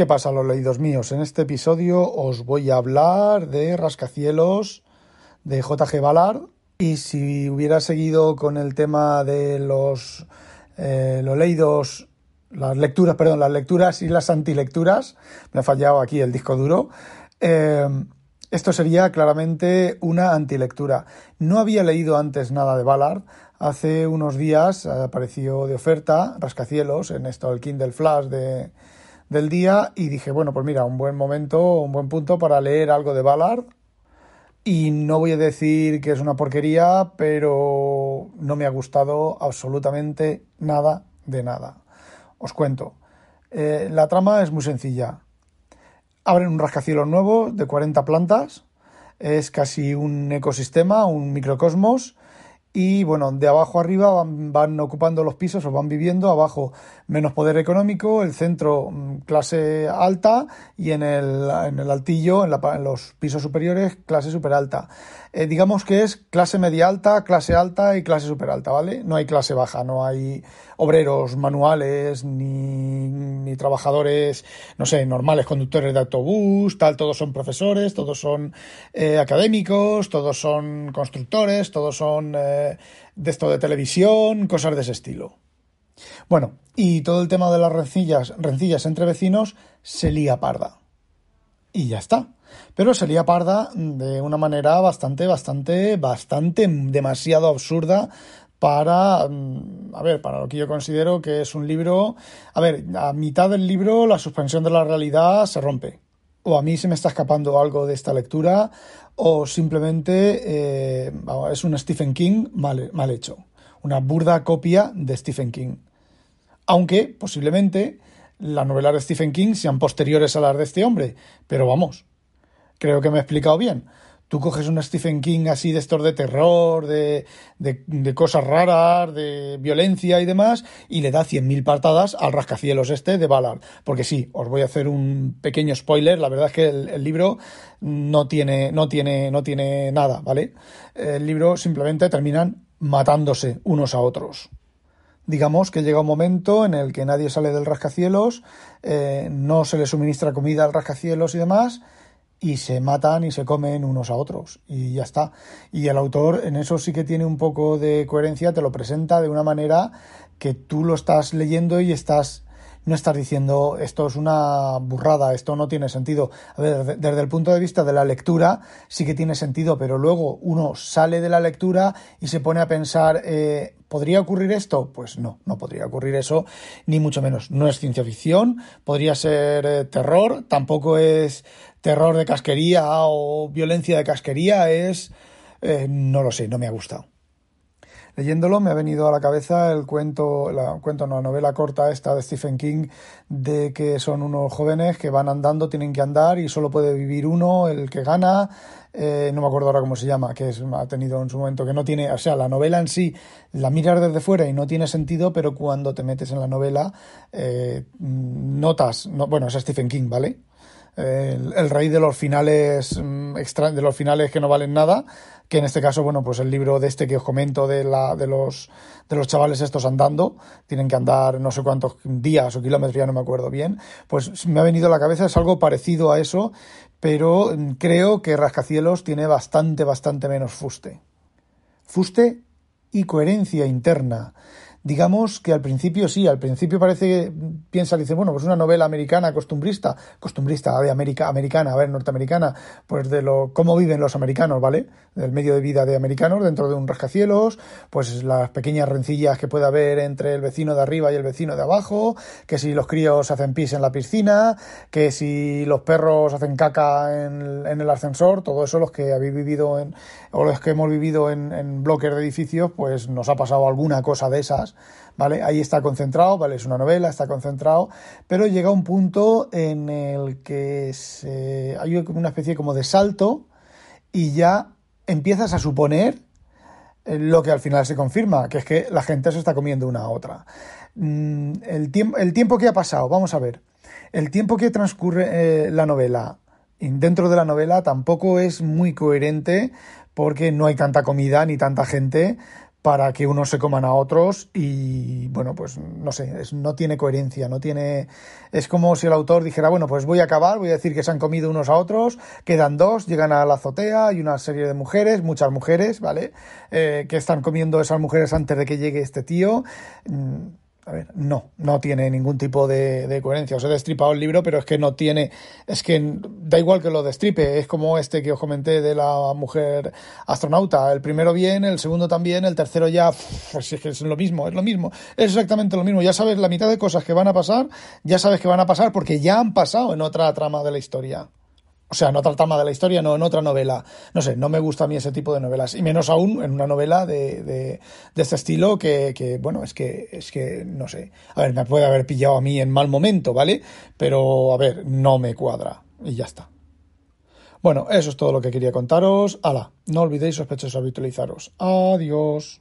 ¿Qué pasa, los leídos míos? En este episodio os voy a hablar de Rascacielos de J.G. Ballard. Y si hubiera seguido con el tema de los, eh, los leídos, las lecturas, perdón, las lecturas y las antilecturas, me ha fallado aquí el disco duro. Eh, esto sería claramente una antilectura. No había leído antes nada de Ballard. Hace unos días apareció de oferta Rascacielos en esto, el Kindle Flash de, del día y dije, bueno, pues mira, un buen momento, un buen punto para leer algo de Ballard. Y no voy a decir que es una porquería, pero no me ha gustado absolutamente nada de nada. Os cuento. Eh, la trama es muy sencilla. Abren un rascacielos nuevo de 40 plantas. Es casi un ecosistema, un microcosmos y bueno, de abajo arriba van, ocupando los pisos o van viviendo, abajo menos poder económico, el centro mm, clase alta y en el, en el altillo, en, en, los pisos superiores, clase super alta. Eh, digamos que es clase media alta, clase alta y clase super alta, ¿vale? No hay clase baja, no hay obreros manuales ni, trabajadores, no sé, normales, conductores de autobús, tal, todos son profesores, todos son eh, académicos, todos son constructores, todos son eh, de esto de televisión, cosas de ese estilo. Bueno, y todo el tema de las rencillas, rencillas entre vecinos se lía parda. Y ya está. Pero se lía parda de una manera bastante, bastante, bastante demasiado absurda para, mm, a ver, para lo que yo considero que es un libro, a ver, a mitad del libro la suspensión de la realidad se rompe. O a mí se me está escapando algo de esta lectura, o simplemente eh, es un Stephen King mal, mal hecho. Una burda copia de Stephen King. Aunque, posiblemente, las novelas de Stephen King sean posteriores a las de este hombre. Pero vamos, creo que me he explicado bien. Tú coges un Stephen King así de estos de terror, de, de, cosas raras, de violencia y demás, y le da 100.000 patadas al rascacielos este de Ballard. Porque sí, os voy a hacer un pequeño spoiler, la verdad es que el, libro no tiene, no, tiene, no tiene nada, ¿vale? El libro simplemente terminan matándose unos a otros. Digamos que llega un momento en el que nadie sale del rascacielos, eh, no se le suministra comida al rascacielos y demás, y se matan y se comen unos a otros y ya está. Y el autor en eso sí que tiene un poco de coherencia, te lo presenta de una manera que tú lo estás leyendo y estás no estás diciendo esto es una burrada, esto no tiene sentido. A ver, desde el punto de vista de la lectura sí que tiene sentido, pero luego uno sale de la lectura y se pone a pensar, eh, ¿podría ocurrir esto? Pues no, no podría ocurrir eso, ni mucho menos. No es ciencia ficción, podría ser eh, terror, tampoco es terror de casquería o violencia de casquería, es... Eh, no lo sé, no me ha gustado. Leyéndolo me ha venido a la cabeza el cuento, la cuento, no, la novela corta esta de Stephen King, de que son unos jóvenes que van andando, tienen que andar y solo puede vivir uno, el que gana, eh, no me acuerdo ahora cómo se llama, que ha tenido en su momento, que no tiene, o sea, la novela en sí la miras desde fuera y no tiene sentido, pero cuando te metes en la novela eh, notas, no, bueno, es Stephen King, ¿vale? el, rey de los finales mm, extra, de los finales que no valen nada, que en este caso, bueno, pues el libro de este que os comento de la, de los de los chavales estos andando, tienen que andar no sé cuántos días o kilómetros, ya no me acuerdo bien, pues me ha venido a la cabeza, es algo parecido a eso, pero creo que Rascacielos tiene bastante, bastante menos fuste. Fuste y coherencia interna digamos que al principio sí, al principio parece que piensa, dice, bueno, pues una novela americana costumbrista, costumbrista de América, americana, a ver, norteamericana, pues de lo cómo viven los americanos, ¿vale? Del medio de vida de americanos dentro de un rascacielos, pues las pequeñas rencillas que puede haber entre el vecino de arriba y el vecino de abajo, que si los críos hacen pis en la piscina, que si los perros hacen caca en, el ascensor, todo eso los que habéis vivido en, o los que hemos vivido en, en bloques de edificios, pues nos ha pasado alguna cosa de esas ¿vale? Ahí está concentrado, ¿vale? Es una novela, está concentrado, pero llega un punto en el que hay una especie como de salto y ya empiezas a suponer eh, lo que al final se confirma, que es que la gente se está comiendo una a otra. Mm, el, tiempo, el tiempo que ha pasado, vamos a ver, el tiempo que transcurre eh, la novela dentro de la novela tampoco es muy coherente porque no hay tanta comida ni tanta gente para que unos se coman a otros y bueno, pues no sé, no tiene coherencia, no tiene... Es como si el autor dijera, bueno, pues voy a acabar, voy a decir que se han comido unos a otros, quedan dos, llegan a la azotea, y una serie de mujeres, muchas mujeres, ¿vale? Eh, que están comiendo esas mujeres antes de que llegue este tío. Mm, a ver, no, no tiene ningún tipo de, coherencia. Os he destripado el libro, pero es que no tiene, es que da igual que lo destripe, es como este que os comenté de la mujer astronauta. El primero bien, el segundo también, el tercero ya, pues es es lo mismo, es lo mismo, es exactamente lo mismo. Ya sabes la mitad de cosas que van a pasar, ya sabes que van a pasar porque ya han pasado en otra trama de la historia. O sea, en otra trama de la historia, no en otra novela. No sé, no me gusta a mí ese tipo de novelas. Y menos aún en una novela de, de, de este estilo que, que, bueno, es que, es que, no sé. A ver, me puede haber pillado a mí en mal momento, ¿vale? Pero, a ver, no me cuadra. Y ya está. Bueno, eso es todo lo que quería contaros. Hala, no olvidéis sospechosos habitualizaros. Adiós.